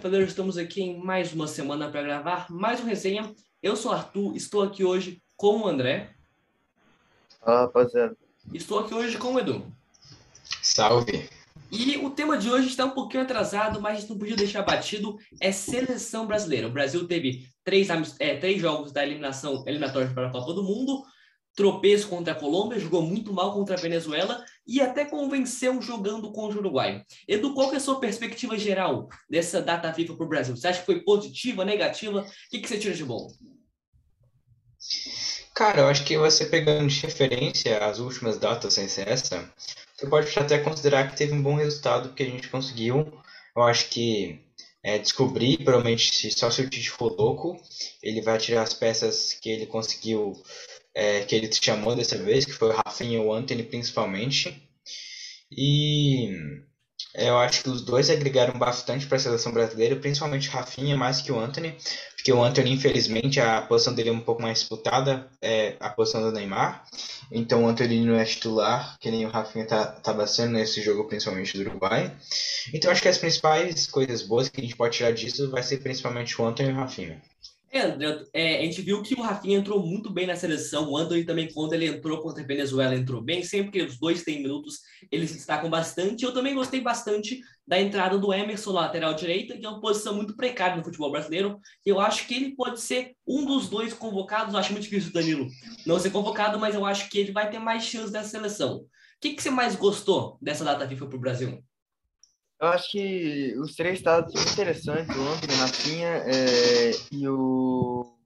Salve, chapeleiros! Estamos aqui em mais uma semana para gravar mais um resenha. Eu sou Arthur, estou aqui hoje com o André. Fala, rapaziada. Estou aqui hoje com o Edu. Salve! E o tema de hoje está um pouquinho atrasado, mas a gente não podia deixar batido. É seleção brasileira. O Brasil teve três, é, três jogos da eliminação eliminatória para a Copa do Mundo tropeço contra a Colômbia, jogou muito mal contra a Venezuela e até convenceu jogando contra o Uruguai. Edu, qual é a sua perspectiva geral dessa data FIFA para o Brasil? Você acha que foi positiva, negativa? O que, que você tira de bom? Cara, eu acho que você pegando de referência as últimas datas sem ser essa, você pode até considerar que teve um bom resultado que a gente conseguiu. Eu acho que é, descobrir, provavelmente, se só se o Tite for louco, ele vai tirar as peças que ele conseguiu é, que ele chamou dessa vez, que foi o Rafinha e o Anthony principalmente. E eu acho que os dois agregaram bastante para a seleção brasileira, principalmente o Rafinha mais que o Anthony, porque o Anthony, infelizmente, a posição dele é um pouco mais disputada, é a posição do Neymar. Então o Anthony não é titular, que nem o Rafinha tá, sendo nesse jogo, principalmente do Uruguai. Então acho que as principais coisas boas que a gente pode tirar disso vai ser principalmente o Anthony e o Rafinha. É, André, é, a gente viu que o Rafinha entrou muito bem na seleção. O Anthony também, quando ele entrou contra a Venezuela, entrou bem. Sempre que os dois têm minutos, eles destacam bastante. Eu também gostei bastante da entrada do Emerson, lateral direita, que é uma posição muito precária no futebol brasileiro. Eu acho que ele pode ser um dos dois convocados. Eu acho muito difícil o Danilo não ser convocado, mas eu acho que ele vai ter mais chance dessa seleção. O que, que você mais gostou dessa data FIFA para o Brasil? Eu acho que os três estados são interessantes, o Anthony, Rafinha é, e o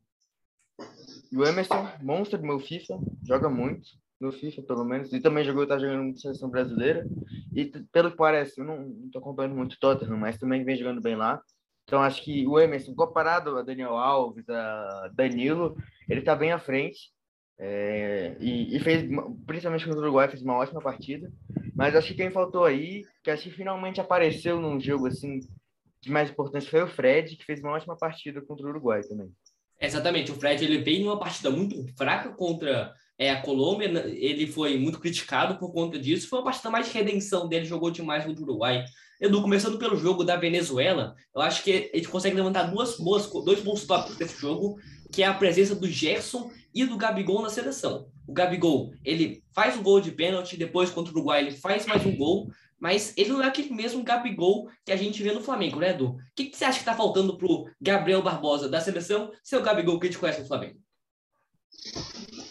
e o Emerson, monstro do meu FIFA, joga muito no FIFA, pelo menos, e também jogou, tá jogando muito seleção brasileira, e pelo que parece, eu não, não tô acompanhando muito o Tottenham, mas também vem jogando bem lá, então acho que o Emerson, comparado a Daniel Alves, a Danilo, ele tá bem à frente, é, e, e, fez, principalmente contra o Uruguai, fez uma ótima partida. Mas acho que quem faltou aí, que acho que finalmente apareceu num jogo assim de mais importância, foi o Fred, que fez uma ótima partida contra o Uruguai também. Exatamente, o Fred ele veio numa partida muito fraca contra é, a Colômbia, né, ele foi muito criticado por conta disso. Foi uma partida mais de redenção dele, jogou demais contra o Uruguai. Edu, começando pelo jogo da Venezuela, eu acho que a gente consegue levantar duas boas, dois bons tópicos desse jogo, que é a presença do Gerson e do Gabigol na seleção. O Gabigol, ele faz o gol de pênalti, depois contra o Uruguai ele faz mais um gol, mas ele não é aquele mesmo Gabigol que a gente vê no Flamengo, né, Edu? O que, que você acha que está faltando pro Gabriel Barbosa da seleção ser o Gabigol que a gente conhece no Flamengo?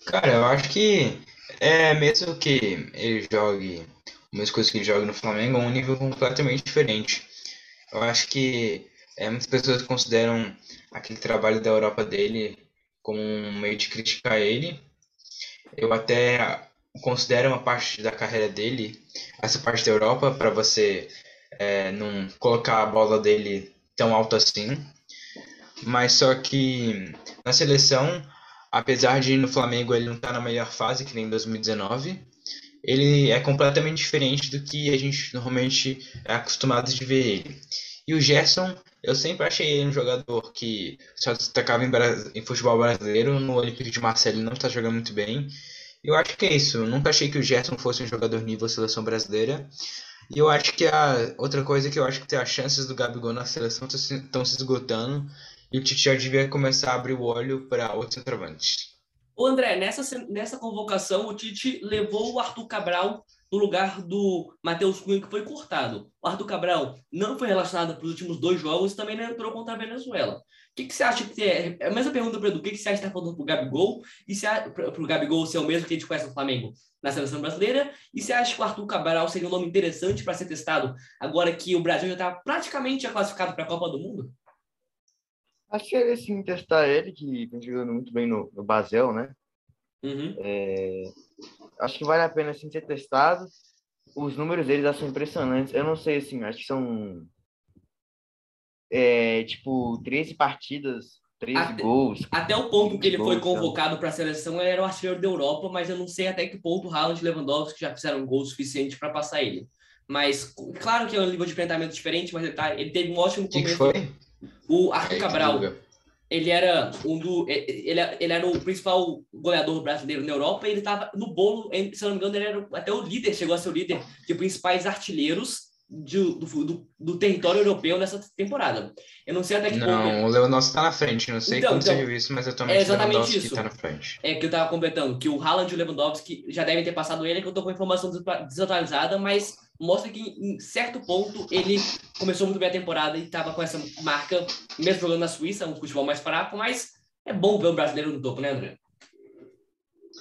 Cara, eu acho que é mesmo que ele jogue umas coisas que ele joga no Flamengo, é um nível completamente diferente. Eu acho que é, muitas pessoas consideram aquele trabalho da Europa dele como um meio de criticar ele. Eu até considero uma parte da carreira dele, essa parte da Europa, para você é, não colocar a bola dele tão alto assim. Mas só que na seleção, apesar de no Flamengo ele não estar tá na melhor fase, que nem em 2019, ele é completamente diferente do que a gente normalmente é acostumado de ver ele. E o Gerson, eu sempre achei ele um jogador que só destacava em, em futebol brasileiro. No Olympique de Marseille ele não está jogando muito bem. Eu acho que é isso. Eu nunca achei que o Gerson fosse um jogador nível seleção brasileira. E eu acho que a outra coisa que eu acho que tem as chances do Gabigol na seleção estão se esgotando. E o Tite já devia começar a abrir o olho para outros centroavantes. O André, nessa, nessa convocação, o Tite levou o Arthur Cabral no lugar do Matheus Cunha, que foi cortado. O Arthur Cabral não foi relacionado para os últimos dois jogos e também não entrou contra a Venezuela. O que, que você acha que é? É a mesma pergunta para o Edu. O que, que você acha que está falando para o Gabigol? E para o Gabigol ser o mesmo que a gente conhece no Flamengo na seleção brasileira? E você acha que o Arthur Cabral seria um nome interessante para ser testado agora que o Brasil já está praticamente classificado para a Copa do Mundo? Acho que é sim testar ele, que vem jogando muito bem no, no Basel, né? Uhum. É, acho que vale a pena assim, ser testado. Os números deles são impressionantes. Eu não sei, assim, acho que são é, tipo 13 partidas, 13 até, gols. Até o ponto que ele gols, foi convocado para a seleção, ele era o artilheiro da Europa, mas eu não sei até que ponto o Haaland e Lewandowski já fizeram gol suficiente para passar ele. Mas, claro que é um nível de enfrentamento diferente, mas ele, tá, ele teve um ótimo começo. que foi? O Arthur Cabral ele era um do ele, ele era o principal goleador brasileiro na Europa e ele estava no bolo, se não me engano, ele era até o líder, chegou a ser o líder de principais artilheiros de, do, do, do, território europeu nessa temporada. Eu não sei até que não, ponto. Não, o Lewandowski está na frente. Não sei então, como então, viu isso, mas atualmente é exatamente o Lewandowski está na frente. É que eu estava completando, que o Haaland e o Lewandowski já devem ter passado ele, que eu estou com a informação desatualizada, mas mostra que em certo ponto ele começou muito bem a temporada e estava com essa marca, mesmo jogando na Suíça, um futebol mais fraco, mas é bom ver o brasileiro no topo, né, André?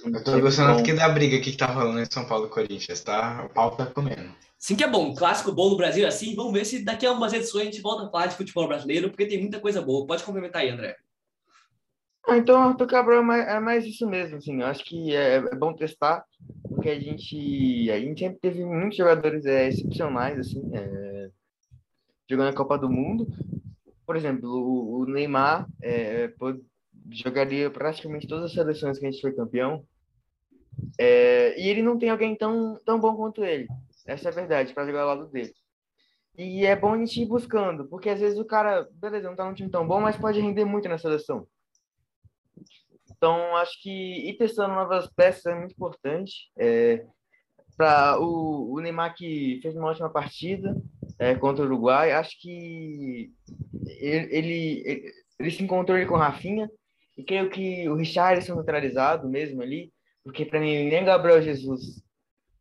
Eu tô gostando aqui da briga que tá rolando em São Paulo e Corinthians, tá? O pau tá comendo. Sim que é bom. Clássico bom no Brasil assim. Vamos ver se daqui a algumas edições a gente volta a falar de futebol brasileiro, porque tem muita coisa boa. Pode complementar aí, André. Ah, então, Arthur Cabral é mais, é mais isso mesmo, assim. Eu acho que é, é, bom testar, porque a gente, a gente sempre teve muitos jogadores é, excepcionais, assim, é, jogando a Copa do Mundo. Por exemplo, o, o Neymar é, jogaria praticamente todas as seleções que a gente foi campeão, é, e ele não tem alguém tão, tão bom quanto ele. Essa é a verdade, para jogar ao lado dele. E é bom a gente ir buscando, porque às vezes o cara, beleza, não tá num time tão bom, mas pode render muito na seleção. Então, acho que ir testando novas peças é muito importante. É, para o, o Neymar que fez uma ótima partida é, contra o Uruguai, acho que ele, ele, ele, se encontrou ali com o Rafinha e creio que o Richarlison neutralizado mesmo ali, porque para mim nem Gabriel Jesus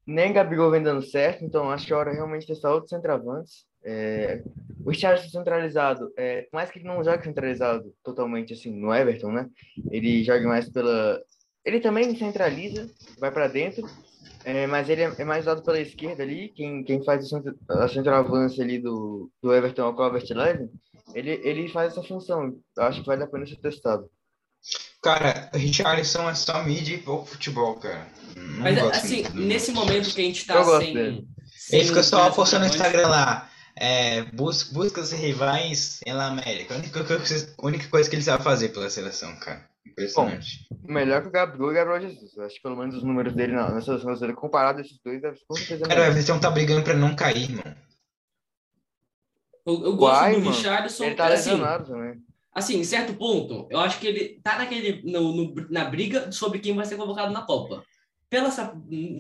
nem Gabigol vem dando certo, então acho que é hora realmente testar outros centroavantes. É, o Richardson centralizado, é, mais que ele não jogue centralizado totalmente assim no Everton, né? Ele joga mais pela. Ele também centraliza, vai para dentro, é, mas ele é, é, mais usado pela esquerda ali. Quem, quem faz a centroavance ali do, do Everton ao Covert Levin, ele, ele faz essa função. Eu acho que vale a pena ser testado. Cara, Richarlison é só mídia e pouco futebol, cara. Não Mas assim, nesse momento que a gente tá sem, sem, Ele fica só postando no Instagram lá. É, bus busca os rivais em La América. A única, coisa, a única coisa que ele sabe fazer pela seleção, cara. Impressionante. Bom, melhor que o Gabriel e o Gabriel Jesus. Acho que pelo menos os números dele na, na seleção brasileira, comparado a esses dois, deve com certeza. Cara, o Everton tá brigando pra não cair, mano. Eu, eu gosto Uai, do Richardson. Ele tá assim, lesionado também assim, em certo ponto, eu acho que ele tá naquele, no, no, na briga sobre quem vai ser convocado na Copa. Pela essa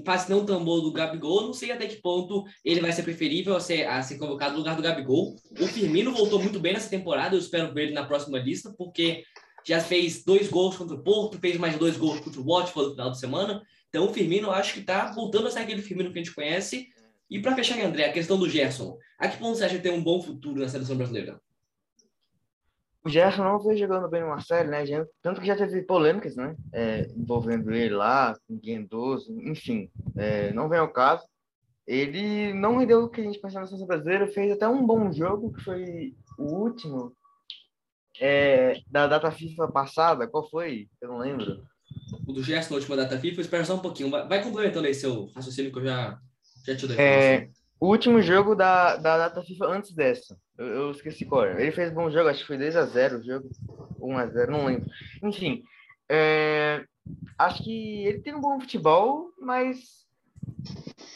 fase não tão boa do Gabigol, não sei até que ponto ele vai ser preferível a ser, a ser convocado no lugar do Gabigol. O Firmino voltou muito bem nessa temporada, eu espero ver ele na próxima lista, porque já fez dois gols contra o Porto, fez mais dois gols contra o Watford no final de semana. Então o Firmino, eu acho que tá voltando a ser aquele Firmino que a gente conhece. E para fechar, André, a questão do Gerson. A que ponto você acha que tem um bom futuro na seleção brasileira? O Gerson não veio jogando bem no Marcelo, né? Tanto que já teve polêmicas, né? É, envolvendo ele lá, com Guendoso, enfim, é, não vem ao caso. Ele não rendeu o que a gente pensava na seleção brasileira, fez até um bom jogo, que foi o último é, da data FIFA passada. Qual foi? Eu não lembro. O do Gerson na última data FIFA, espera só um pouquinho. Vai complementando aí seu raciocínio que eu já, já te dei. É, o último jogo da, da data FIFA antes dessa. Eu, eu esqueci qual era. Ele fez bom jogo, acho que foi 2x0 o jogo. 1x0, não lembro. Enfim, é, acho que ele tem um bom futebol, mas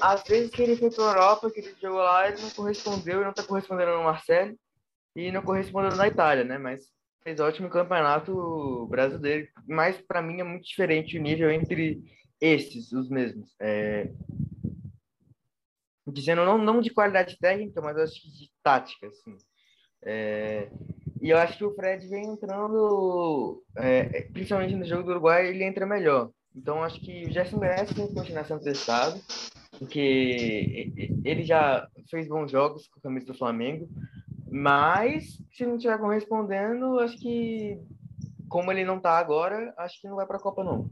às vezes que ele foi para a Europa, que ele jogou lá, ele não correspondeu, e não está correspondendo no Marcelo e não correspondeu na Itália, né? Mas fez ótimo campeonato brasileiro. Mas para mim é muito diferente o nível entre esses, os mesmos. É, dizendo não, não de qualidade técnica, mas acho que de tática, assim. É, e eu acho que o Fred vem entrando, é, principalmente no jogo do Uruguai, ele entra melhor. Então acho que o Gerson merece continuar sendo testado, porque ele já fez bons jogos com a camisa do Flamengo, mas se não estiver correspondendo, acho que como ele não tá agora, acho que não vai para a Copa não.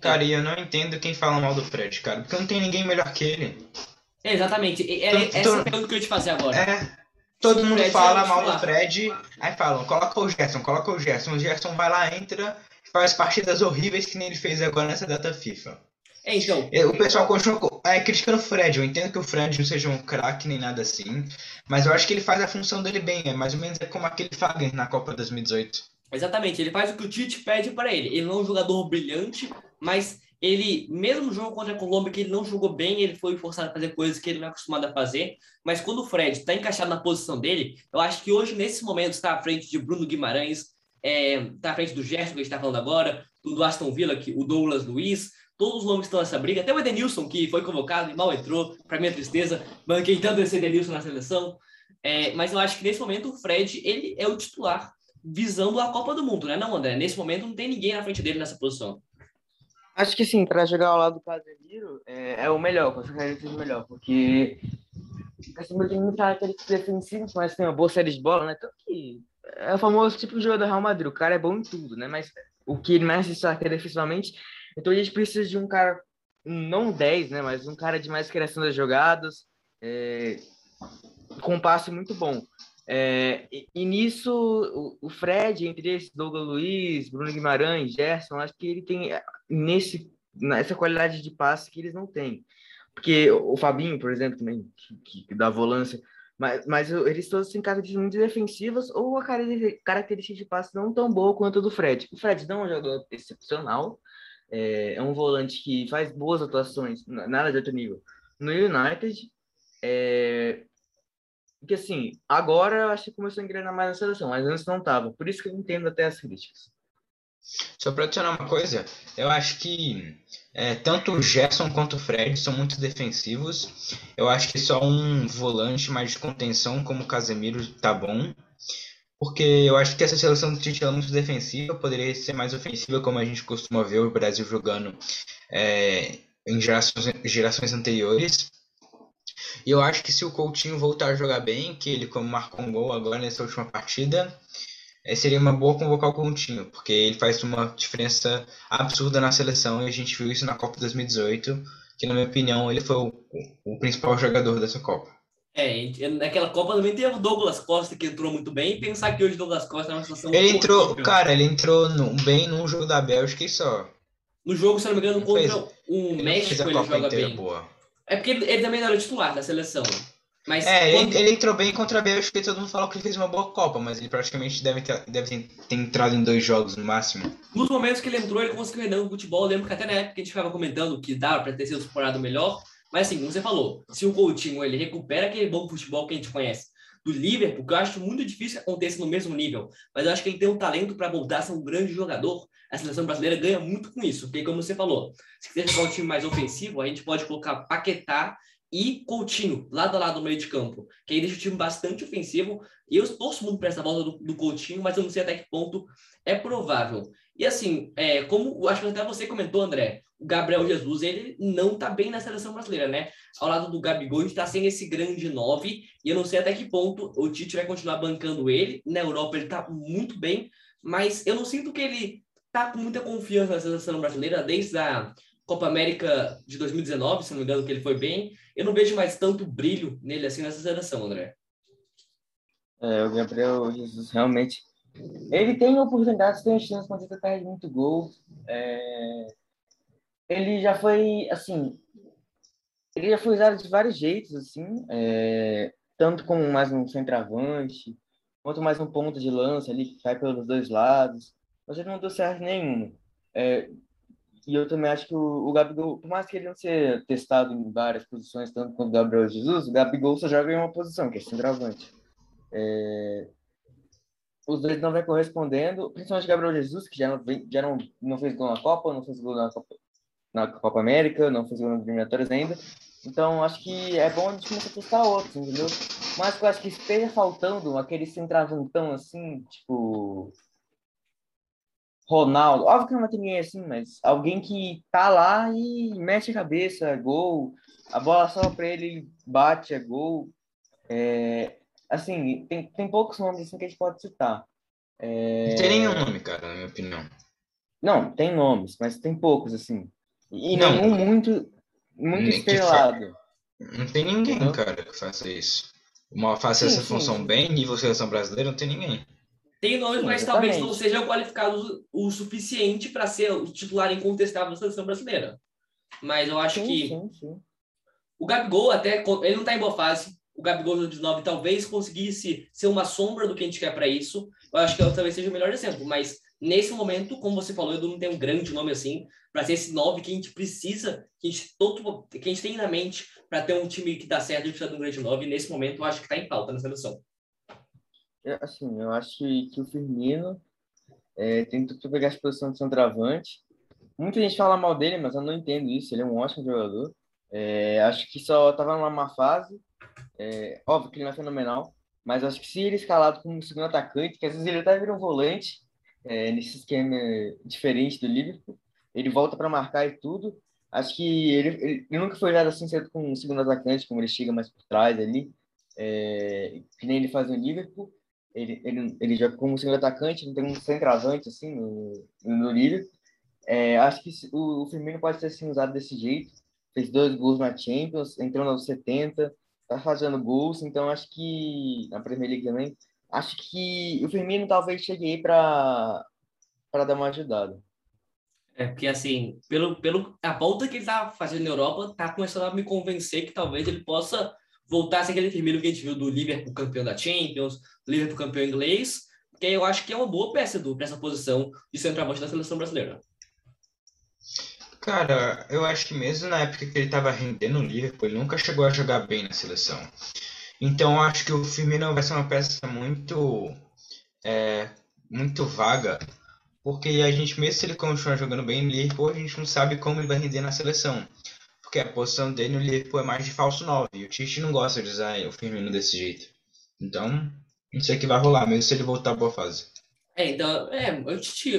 Cara, e eu não entendo quem fala mal do Fred, cara, porque não tem ninguém melhor que ele. É, exatamente. É, é, essa é a pergunta que eu ia te fazer agora. É. Todo mundo fala mal do Fred, aí falam, coloca o Gerson, coloca o Gerson. O Gerson vai lá, entra, faz partidas horríveis que nem ele fez agora nessa data FIFA. É, então. É, o pessoal continua é, criticando o Fred. Eu entendo que o Fred não seja um craque nem nada assim, mas eu acho que ele faz a função dele bem. É mais ou menos é como aquele Fagner na Copa 2018. Exatamente, ele faz o que o Tite pede para ele. Ele não é um jogador brilhante, mas ele, mesmo no jogo contra a Colômbia, que ele não jogou bem, ele foi forçado a fazer coisas que ele não é acostumado a fazer. Mas quando o Fred está encaixado na posição dele, eu acho que hoje, nesse momento, está à frente de Bruno Guimarães, está é, à frente do Gerson, que a gente está falando agora, do Aston Villa, que, o Douglas Luiz, todos os nomes estão nessa briga. Até o Edenilson, que foi convocado e mal entrou, para minha tristeza, banquei tanto esse Edenilson na seleção. É, mas eu acho que nesse momento o Fred, ele é o titular, visando a Copa do Mundo, né? Não, André? Nesse momento não tem ninguém na frente dele nessa posição. Acho que sim, para jogar ao lado do Casemiro é, é o melhor, com certeza é o melhor, porque o Casemiro tem muita características defensivas, mas tem uma boa série de bola, né? Tanto que é o famoso tipo de jogador do Real Madrid, o cara é bom em tudo, né? Mas o que ele mais destaca é defensivamente, então a gente precisa de um cara, não 10, né? Mas um cara de mais criação das jogadas, é, com um passe muito bom. É, e, e, nisso, o, o, Fred, entre esses, Douglas Luiz, Bruno Guimarães, Gerson, acho que ele tem nesse, nessa qualidade de passe que eles não têm. Porque o Fabinho, por exemplo, também, que, que dá volância, mas, mas eles todos têm características muito defensivas ou a característica de passe não tão boa quanto a do Fred. O Fred não é um jogador excepcional, é, é um volante que faz boas atuações, nada de outro nível. No United, é, porque assim, agora eu acho que começou a engrenar mais na seleção, mas antes não estava. Por isso que eu entendo até as críticas. Só para adicionar uma coisa, eu acho que é, tanto o Gerson quanto o Fred são muito defensivos. Eu acho que só um volante mais de contenção como o Casemiro tá bom. Porque eu acho que essa seleção do Tite é muito defensiva, poderia ser mais ofensiva, como a gente costuma ver o Brasil jogando é, em gerações, gerações anteriores. E eu acho que se o Coutinho voltar a jogar bem, que ele como marcou um gol agora nessa última partida, é, seria uma boa convocar o Coutinho, porque ele faz uma diferença absurda na seleção e a gente viu isso na Copa 2018, que na minha opinião ele foi o, o principal jogador dessa Copa. É, naquela Copa também teve o Douglas Costa que entrou muito bem, e pensar que hoje o Douglas Costa é uma situação Ele entrou, cara, ele entrou no, bem num jogo da Bélgica e só. No jogo, se não me engano, contra o México ele, ele joga bem. Boa. É porque ele, ele, também não era titular da seleção. Mas é, quando... ele, ele, entrou bem contra a Bélgica e todo mundo falou que ele fez uma boa Copa, mas ele praticamente deve ter, deve ter, entrado em dois jogos no máximo. Nos momentos que ele entrou, ele conseguiu render no futebol. Eu lembro que até na época a gente ficava comentando que dava para ter sido explorado melhor. Mas assim, como você falou, se o Coutinho ele recupera aquele bom futebol que a gente conhece do Liverpool, que eu acho muito difícil que aconteça no mesmo nível, mas eu acho que ele tem um talento para voltar a ser um grande jogador. A seleção brasileira ganha muito com isso, porque como você falou, se quiser jogar um time mais ofensivo, a gente pode colocar Paquetá e Coutinho, lado a lado no meio de campo, que aí deixa o time bastante ofensivo. E eu torço muito para essa volta do, do, Coutinho, mas eu não sei até que ponto é provável. E assim, é, como acho que até você comentou, André, o Gabriel Jesus, ele não tá bem na seleção brasileira, né? Ao lado do Gabigol, a gente tá sem esse grande nove, e eu não sei até que ponto o Tite vai continuar bancando ele. Na Europa ele tá muito bem, mas eu não sinto que ele tá com muita confiança na seleção brasileira desde a Copa América de 2019, se não me engano, que ele foi bem. Eu não vejo mais tanto brilho nele assim nessa seleção, André. É, o Gabriel Jesus realmente. Ele tem oportunidades, tem chance, mas ele perde muito gol. É... Ele já foi, assim. Ele já foi usado de vários jeitos, assim. É... Tanto como mais um centroavante, quanto mais um ponto de lança ali que cai pelos dois lados. Mas ele não deu certo nenhuma. É, e eu também acho que o, o Gabigol, por mais que ele não seja testado em várias posições, tanto quanto o Gabriel Jesus, o Gabigol só joga em uma posição, que é centroavante. É... Os dois não vêm correspondendo, principalmente o Gabriel Jesus, que já não, já não, não fez gol na Copa, não fez gol na Copa, na Copa América, não fez gol nas eliminatórias ainda. Então, acho que é bom a gente começar a testar outros, entendeu? Mas eu acho que esteja faltando aquele centroavantão assim, tipo Ronaldo, óbvio que não vai ter ninguém assim, mas alguém que tá lá e mete a cabeça, gol, a bola só para ele, bate, é gol. É, assim, tem, tem poucos nomes assim que a gente pode citar. É... Não tem nenhum nome, cara, na minha opinião. Não, tem nomes, mas tem poucos, assim. E não, nenhum muito, muito estrelado. Não tem ninguém, cara, que faça isso. Uma faça essa sim, função sim. bem, nível seleção brasileira, não tem ninguém. Tem nomes, mas talvez não sejam qualificados o suficiente para ser o titular incontestável da seleção brasileira. Mas eu acho sim, que sim, sim. o Gabigol até ele não está em boa fase. O Gabigol no 19 talvez conseguisse ser uma sombra do que a gente quer para isso. Eu acho que talvez seja o melhor exemplo, mas nesse momento, como você falou, Edu não tem um grande nome assim para ser esse 9 que a gente precisa, que a gente, todo, que a gente tem na mente para ter um time que dá certo, a gente precisa de um grande 9. Nesse momento, eu acho que está em pauta na seleção assim, eu acho que, o Firmino é, tem tudo para pegar a posição de centroavante, muita gente fala mal dele, mas eu não entendo isso. Ele é um ótimo jogador. É, acho que só estava numa má fase. É, óbvio que ele não é fenomenal, mas acho que se ele escalado como segundo atacante, que às vezes ele até vira um volante, é, nesse esquema diferente do Liverpool, ele volta para marcar e tudo. Acho que ele, ele, ele nunca foi usado assim cedo com um segundo atacante, como ele chega mais por trás ali, é, que nem ele faz no Liverpool. Ele, ele, ele joga como segundo atacante, não tem um centroavante assim no, no Liverpool. É, acho que o, o Firmino pode ser assim, usado desse jeito. Fez dois gols na Champions, entrou nos 70, tá fazendo gols, então acho que na Premier League também. Acho que o Firmino talvez chegue aí para dar uma ajudada. É, porque assim, pelo, pelo a volta que ele tá fazendo na Europa, tá começando a me convencer que talvez ele possa ser aquele Firmino que a gente viu do Liverpool campeão da Champions, Liverpool campeão inglês, que eu acho que é uma boa peça do, para essa posição de centroavante da seleção brasileira. Cara, eu acho que mesmo na época que ele estava rendendo no Liverpool, ele nunca chegou a jogar bem na seleção. Então eu acho que o Firmino vai ser uma peça muito é, muito vaga, porque a gente mesmo se ele continuar jogando bem no Liverpool, a gente não sabe como ele vai render na seleção. Porque a posição dele no Liverpool é mais de falso 9, e o Tite não gosta de usar o Firmino desse jeito. Então, não sei o que vai rolar, mesmo se ele voltar à boa fase. É, então, é,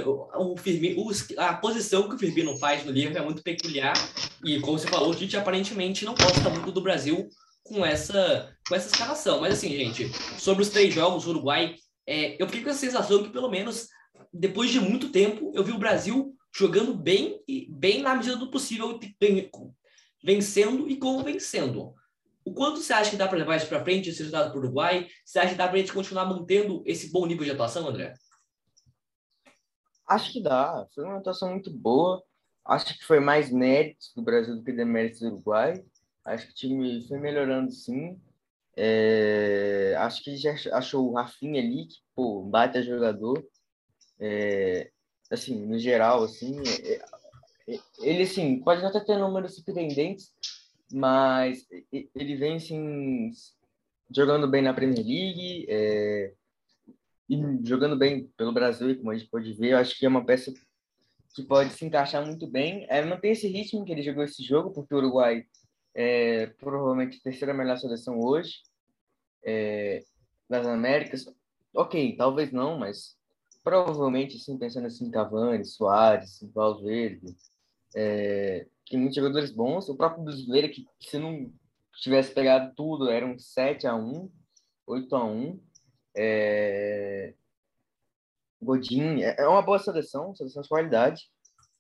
o, o Firmino, a posição que o Firmino faz no livro é muito peculiar e, como você falou, o Tite aparentemente não gosta muito do Brasil com essa, com essa escalação. Mas, assim, gente, sobre os três jogos, o Uruguai, é, eu fiquei com a sensação que, pelo menos, depois de muito tempo, eu vi o Brasil jogando bem e bem na medida do possível, vencendo e convencendo. O quanto você acha que dá para levar isso para frente, esse resultado para o Uruguai? Você acha que dá para a gente continuar mantendo esse bom nível de atuação, André? Acho que dá. Foi uma atuação muito boa. Acho que foi mais méritos do Brasil do que deméritos do Uruguai. Acho que o time foi melhorando sim. É... Acho que já achou o Rafinha ali, que, pô, bate jogador. É... Assim, no geral, assim, é... ele, assim, pode até ter números surpreendentes, mas ele vem, assim, jogando bem na Premier League, é e jogando bem pelo Brasil, como a gente pode ver, eu acho que é uma peça que pode se encaixar muito bem. É, tem esse ritmo que ele jogou esse jogo, porque o Uruguai é provavelmente a terceira melhor seleção hoje é, das Américas. Ok, talvez não, mas provavelmente, assim, pensando assim, Cavani, Soares, Valverde, é, tem muitos jogadores bons. O próprio brasileiro, que se não tivesse pegado tudo, era um 7 a 1 8 a 1 é... Godin é, é uma boa seleção, seleção de qualidade.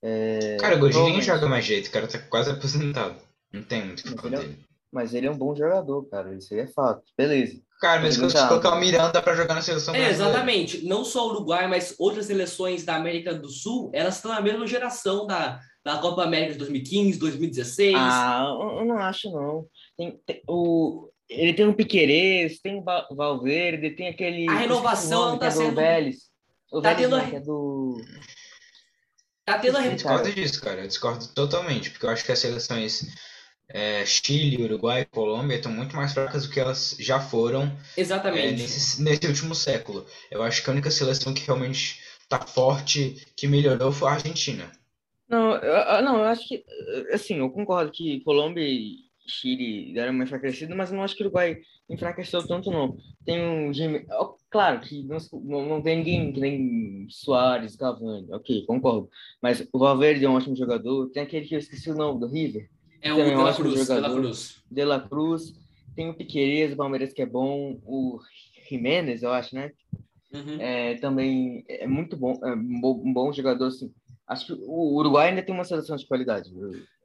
É... Cara, o Godin nem joga mais jeito, o cara tá quase aposentado. Não tem muito o que falar é dele. Mas ele é um bom jogador, cara. Isso aí é fato. Beleza. Cara, mas se você colocar o Miranda para jogar na seleção é, Exatamente. Não só o Uruguai, mas outras seleções da América do Sul, elas estão na mesma geração da, da Copa América de 2015, 2016. Ah, eu não acho, não. Tem, tem, o, ele tem um Piquerez, tem o Valverde, tem aquele. A renovação não tá é sendo. Vélez. O tá Vélez tendo... não, é do. Tá tendo a Eu discordo disso, cara. Eu discordo totalmente, porque eu acho que as seleções é, Chile, Uruguai e Colômbia estão muito mais fracas do que elas já foram Exatamente. É, nesse, nesse último século. Eu acho que a única seleção que realmente tá forte, que melhorou, foi a Argentina. Não, eu, não, eu acho que, assim, eu concordo que Colômbia e Chile deram uma enfraquecida, mas não acho que o Uruguai enfraqueceu tanto, não. Tem um. Claro que não, não tem ninguém que nem Soares, Cavani, ok, concordo. Mas o Valverde é um ótimo jogador. Tem aquele que eu esqueci o nome do River. É o De La Cruz, De La Cruz. De La Cruz. Tem o Piqueires, o Palmeiras que é bom. O Jiménez, eu acho, né? Uhum. É, também é muito bom, é um bom jogador, assim. Acho que o Uruguai ainda tem uma seleção de qualidade.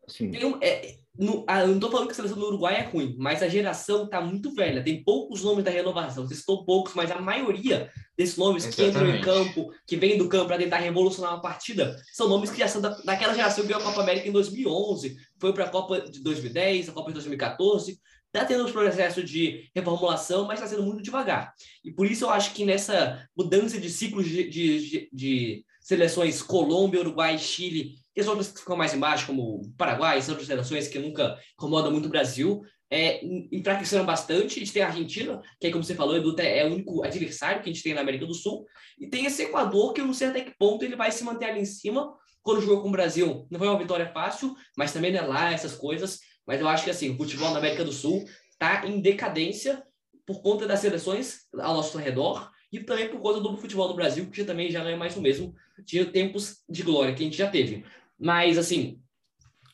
Assim. Tem um, é, no, ah, eu não estou falando que a seleção do Uruguai é ruim, mas a geração está muito velha. Tem poucos nomes da renovação. Você citou poucos, mas a maioria desses nomes Exatamente. que entram em campo, que vêm do campo para tentar revolucionar uma partida, são nomes que já são da, daquela geração que ganhou a Copa América em 2011, foi para a Copa de 2010, a Copa de 2014. Está tendo um processo de reformulação, mas está sendo muito devagar. E por isso eu acho que nessa mudança de ciclos de, de, de, de seleções Colômbia, Uruguai, Chile e as outras que ficam mais embaixo, como Paraguai, são outras seleções que nunca incomodam muito o Brasil. é, enfraqueceram bastante. A gente tem a Argentina, que, como você falou, Edu, é o único adversário que a gente tem na América do Sul. E tem esse Equador, que eu não sei até que ponto ele vai se manter ali em cima. Quando jogou com o Brasil, não foi uma vitória fácil, mas também não é lá essas coisas. Mas eu acho que assim, o futebol na América do Sul está em decadência por conta das seleções ao nosso redor e também por conta do futebol do Brasil, que também já não é mais o mesmo de tempos de glória que a gente já teve. Mas, assim,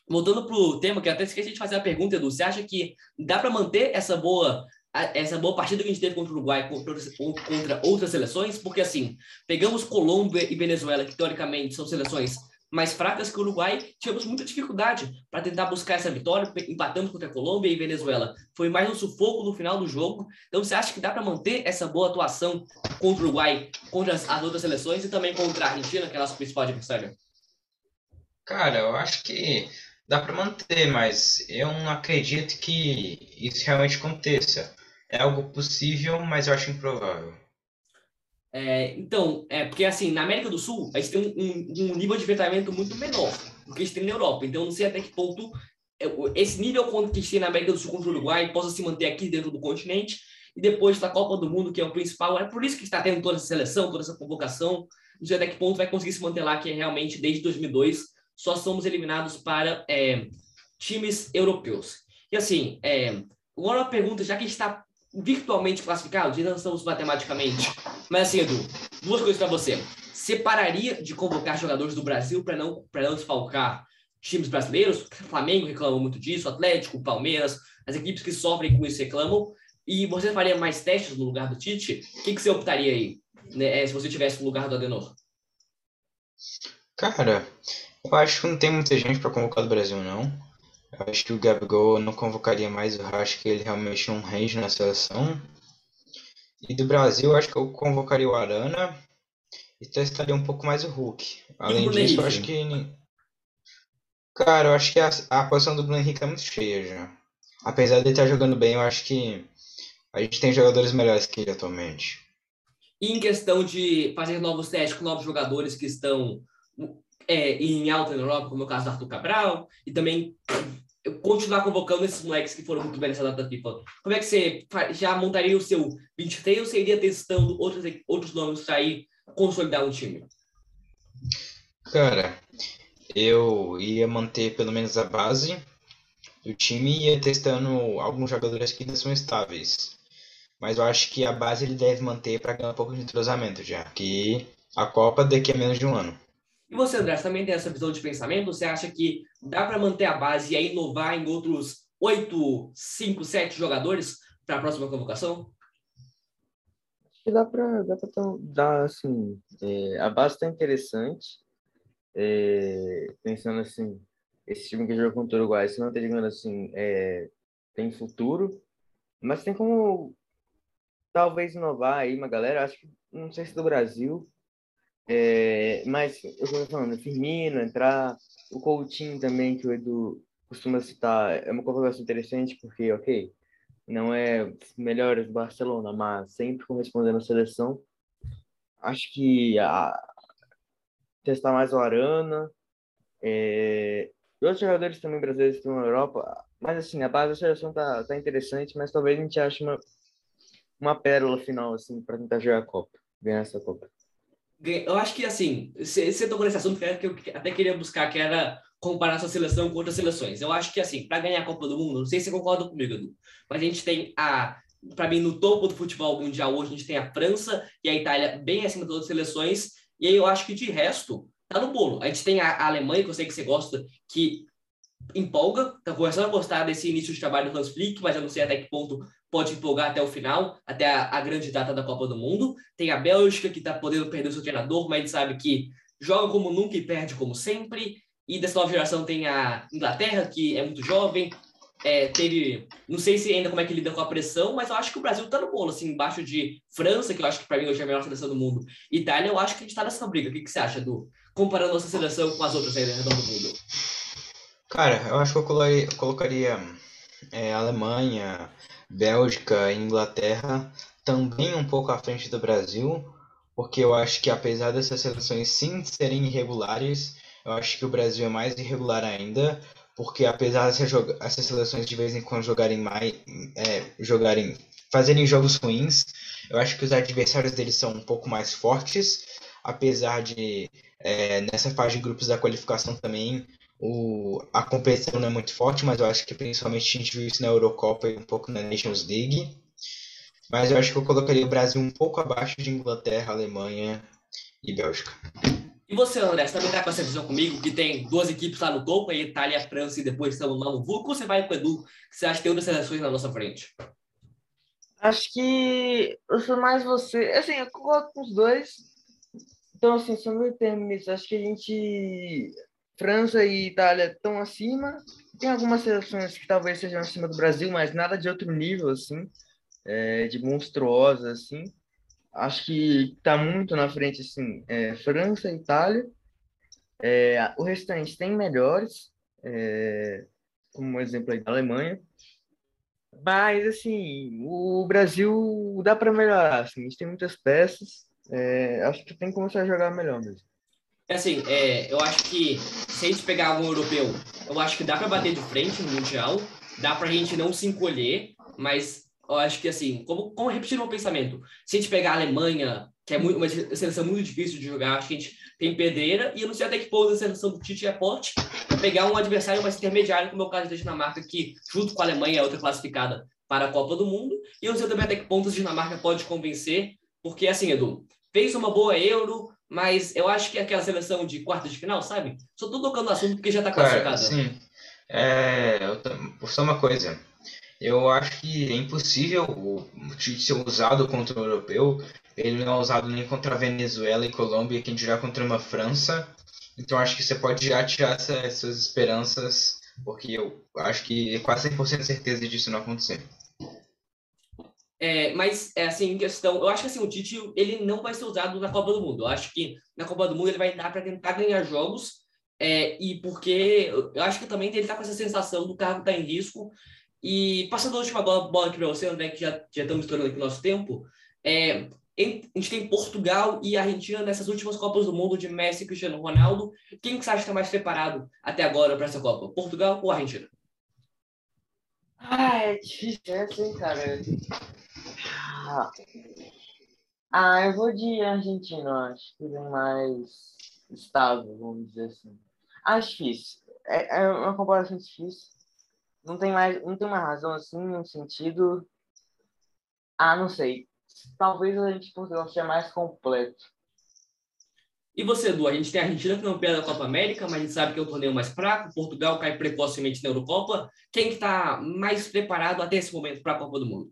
voltando para o tema, que até esqueci de fazer a pergunta, Edu, você acha que dá para manter essa boa essa boa partida que a gente teve contra o Uruguai contra outras seleções? Porque, assim, pegamos Colômbia e Venezuela, que teoricamente são seleções mais fracas que o Uruguai, tivemos muita dificuldade para tentar buscar essa vitória, empatamos contra a Colômbia e Venezuela. Foi mais um sufoco no final do jogo. Então, você acha que dá para manter essa boa atuação contra o Uruguai, contra as, as outras seleções e também contra a Argentina, que é a nossa principal adversária? Cara, eu acho que dá para manter, mas eu não acredito que isso realmente aconteça. É algo possível, mas eu acho improvável. É, então, é porque assim, na América do Sul, a gente tem um, um, um nível de enfrentamento muito menor do que a gente tem na Europa. Então, não sei até que ponto é, esse nível que a gente tem na América do Sul contra o Uruguai possa se manter aqui dentro do continente e depois da Copa do Mundo, que é o principal. É por isso que está tendo toda essa seleção, toda essa convocação. Não sei até que ponto vai conseguir se manter lá, que é realmente desde 2002 só somos eliminados para é, times europeus. E assim, é, agora uma pergunta, já que está virtualmente classificados e não estamos matematicamente. Mas assim, Edu, duas coisas para você. Separaria de convocar jogadores do Brasil para não, não desfalcar times brasileiros? Flamengo reclama muito disso, Atlético, Palmeiras, as equipes que sofrem com isso reclamam. E você faria mais testes no lugar do Tite? O que, que você optaria aí, né, se você tivesse no lugar do Adenor? Cara, eu acho que não tem muita gente para convocar do Brasil, não. Eu acho que o Gabigol não convocaria mais, eu acho que ele realmente não rende na seleção. E do Brasil, acho que eu convocaria o Arana e testaria um pouco mais o Hulk. Além disso, eu acho que. Cara, eu acho que a, a posição do Bruno Henrique é muito cheia já. Apesar de ele estar jogando bem, eu acho que a gente tem jogadores melhores que ele atualmente. E em questão de fazer novos testes com novos jogadores que estão é, em alta na Europa, como é o caso do Arthur Cabral, e também continuar convocando esses moleques que foram muito bem nessa data FIFA. Como é que você já montaria o seu 23 ou você iria testando outros, outros nomes para ir consolidar um time? Cara, eu ia manter pelo menos a base do time e ia testando alguns jogadores que ainda são estáveis. Mas eu acho que a base ele deve manter para ganhar um pouco de entrosamento já, que a Copa daqui a menos de um ano. E você, André, também tem essa visão de pensamento? Você acha que dá para manter a base e inovar em outros oito, cinco, sete jogadores para a próxima convocação? Acho que dá para dá dar, assim, é, a base está interessante. É, pensando assim, esse time que jogou contra o Uruguai, se não está jogando assim, é, tem futuro, mas tem como talvez inovar aí uma galera, acho que, não sei se do Brasil, é, mas eu estou falando, Firmino entrar, o Coutinho também, que o Edu costuma citar, é uma conversa interessante, porque, ok, não é melhores do Barcelona, mas sempre correspondendo à seleção. Acho que a, testar mais o Arana, é, e outros jogadores também brasileiros que estão na Europa, mas assim, a base da seleção tá, tá interessante, mas talvez a gente ache uma, uma pérola final, assim, para tentar jogar a Copa, ganhar essa Copa eu acho que assim, você tocou nesse assunto que eu até queria buscar, que era comparar essa seleção com outras seleções. Eu acho que assim, para ganhar a Copa do Mundo, não sei se você concorda comigo, Edu, mas a gente tem a para mim no topo do futebol mundial hoje a gente tem a França e a Itália bem acima de todas as seleções, e aí eu acho que de resto tá no bolo. A gente tem a, a Alemanha, que eu sei que você gosta, que empolga, tá começando a gostar desse início de trabalho do Hans Flick, mas eu não sei até que ponto pode empolgar até o final, até a, a grande data da Copa do Mundo. Tem a Bélgica, que está podendo perder o seu treinador, mas gente sabe que joga como nunca e perde como sempre. E dessa nova geração tem a Inglaterra, que é muito jovem. É, teve, não sei se ainda como é que lida com a pressão, mas eu acho que o Brasil está no bolo, assim, embaixo de França, que eu acho que para mim hoje é a melhor seleção do mundo. Itália, eu acho que a gente está nessa briga. O que, que você acha, do comparando nossa seleção com as outras aí ao redor do mundo? Cara, eu acho que eu colocaria, colocaria é, Alemanha, Bélgica Inglaterra também um pouco à frente do Brasil, porque eu acho que apesar dessas seleções sim serem irregulares, eu acho que o Brasil é mais irregular ainda, porque apesar dessas essas seleções de vez em quando jogarem mais, é, jogarem, fazerem jogos ruins, eu acho que os adversários deles são um pouco mais fortes, apesar de é, nessa fase de grupos da qualificação também o, a competição não é muito forte, mas eu acho que principalmente a gente viu isso na Eurocopa e um pouco na Nations League. Mas eu acho que eu colocaria o Brasil um pouco abaixo de Inglaterra, Alemanha e Bélgica. E você, André, você também está com essa visão comigo, que tem duas equipes lá no topo, a Itália, a França e depois estamos lá no vulco, ou você vai com o Edu, que você acha que tem outras seleções na nossa frente? Acho que eu sou mais você. Assim, eu concordo com os dois. Então, assim, sobre o termo isso, acho que a gente França e Itália estão acima. Tem algumas seleções que talvez sejam acima do Brasil, mas nada de outro nível, assim, é, de monstruosa, assim. Acho que está muito na frente, assim, é, França e Itália. É, o restante tem melhores, é, como exemplo aí da Alemanha. Mas, assim, o Brasil dá para melhorar, assim, a gente tem muitas peças. É, acho que tem que começar a jogar melhor mesmo. É assim, é, eu acho que se a gente pegar um europeu, eu acho que dá para bater de frente no Mundial, dá para a gente não se encolher, mas eu acho que assim, como, como repetir o pensamento, se a gente pegar a Alemanha, que é muito, uma seleção muito difícil de jogar, acho que a gente tem pedreira, e eu não sei até que ponto a seleção do Tite é forte para pegar um adversário mais intermediário, como é o caso da Dinamarca, que junto com a Alemanha é outra classificada para a Copa do Mundo, e eu não sei também até que ponto a Dinamarca pode convencer, porque assim, Edu, fez uma boa Euro, mas eu acho que é aquela seleção de quarta de final, sabe? Só tô tocando no assunto porque já tá classificado. Sim. É, eu, só uma coisa. Eu acho que é impossível o Tite ser usado contra o europeu. Ele não é usado nem contra a Venezuela e Colômbia, quem dirá contra uma França. Então acho que você pode já tirar essa, essas esperanças, porque eu acho que é quase 100% certeza disso não acontecer. É, mas, é assim, em questão, eu acho que assim, o Tite ele não vai ser usado na Copa do Mundo. Eu acho que na Copa do Mundo ele vai dar para tentar ganhar jogos, é, e porque eu acho que também ele tá com essa sensação do carro tá em risco. E passando a última bola, bola aqui para você, André, que já, já estamos estourando aqui o nosso tempo, é, a gente tem Portugal e Argentina nessas últimas Copas do Mundo de Messi e Cristiano Ronaldo. Quem que você acha que está mais preparado até agora para essa Copa? Portugal ou Argentina? Ah, é difícil hein, cara. Ah. ah, eu vou de Argentina, acho que é mais estável, vamos dizer assim. Acho difícil. É, é uma comparação difícil. Não tem mais, não tem uma razão assim, no sentido. Ah, não sei. Talvez a gente Portugal seja mais completo. E você, Edu? A gente tem a Argentina que não perde a Copa América, mas a gente sabe que é o torneio mais fraco. Portugal cai precocemente na Eurocopa. Quem está mais preparado até esse momento para a Copa do Mundo?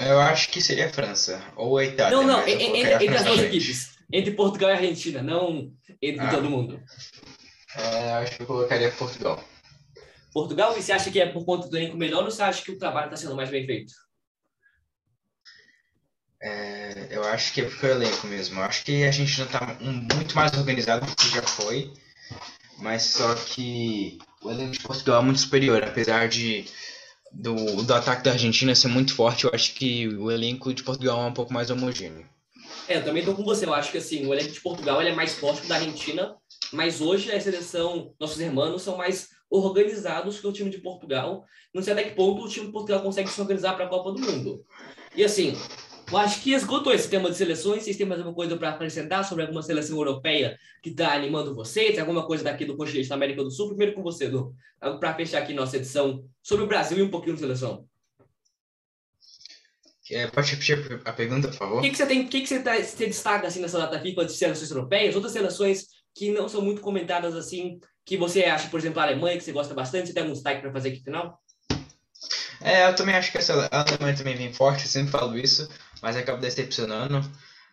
Eu acho que seria a França ou a Itália. Não, não, entre, entre as duas equipes. Entre Portugal e Argentina, não entre ah. todo mundo. É, acho que eu colocaria Portugal. Portugal? E você acha que é por conta do elenco melhor ou você acha que o trabalho está sendo mais bem feito? É, eu acho que é porque o elenco mesmo. Eu acho que a gente já está muito mais organizado do que já foi. Mas só que o elenco de Portugal é muito superior, apesar de do, do ataque da Argentina ser muito forte, eu acho que o elenco de Portugal é um pouco mais homogêneo. É, eu também tô com você. Eu acho que assim, o elenco de Portugal é mais forte que o da Argentina, mas hoje a seleção, nossos irmãos, são mais organizados que o time de Portugal. Não sei até que ponto o time de Portugal consegue se organizar para a Copa do Mundo. E assim, eu acho que esgotou esse tema de seleções. Vocês têm mais alguma coisa para acrescentar sobre alguma seleção europeia que está animando vocês? Alguma coisa daqui do continente da América do Sul? Primeiro com você, Edu. Para fechar aqui nossa edição sobre o Brasil e um pouquinho de seleção. É, pode repetir a pergunta, por favor? O que, que você tem, que, que você, tá, você destaca assim nessa data FIFA de seleções europeias, outras seleções que não são muito comentadas assim, que você acha, por exemplo, a Alemanha, que você gosta bastante, você tem algum destaque para fazer aqui no final? É, eu também acho que essa a Alemanha também vem forte, eu sempre falo isso, mas acaba decepcionando.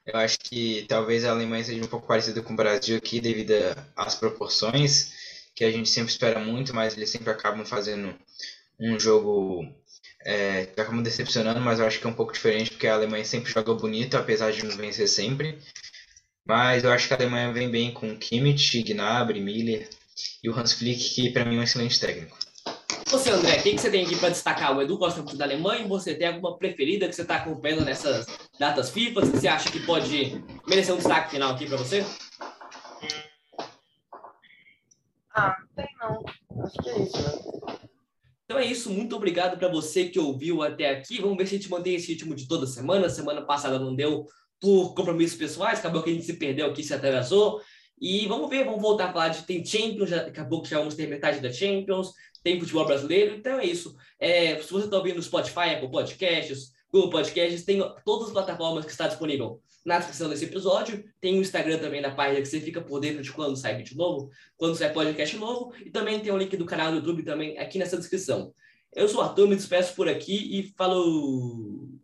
Eu acho que talvez a Alemanha seja um pouco parecida com o Brasil aqui, devido às proporções, que a gente sempre espera muito, mas eles sempre acabam fazendo um jogo é, que acabam decepcionando, mas eu acho que é um pouco diferente, porque a Alemanha sempre joga bonito, apesar de não vencer sempre. Mas eu acho que a Alemanha vem bem com Kimmich, Gnabry, Miller e o Hans Flick, que para mim é um excelente técnico. Você, André, o que, que você tem aqui para destacar? O Edu gosta muito da Alemanha. Você tem alguma preferida que você está acompanhando nessas datas FIFA? Que você acha que pode merecer um destaque final aqui para você? Ah, tem não. Acho que é isso, né? Então é isso, muito obrigado para você que ouviu até aqui. Vamos ver se a gente mantém esse ritmo de toda semana. Semana passada não deu por compromissos pessoais, acabou que a gente se perdeu aqui, se atrasou. E vamos ver, vamos voltar a falar de tem Champions, já, daqui a pouco já vamos ter metade da Champions, tem futebol brasileiro, então é isso. É, se você está ouvindo no Spotify, Apple Podcasts, Google Podcasts, tem todas as plataformas que está disponível na descrição desse episódio. Tem o Instagram também da página que você fica por dentro de quando sai vídeo novo, quando sai podcast novo. E também tem o link do canal do YouTube também aqui nessa descrição. Eu sou o Arthur, me despeço por aqui e falou!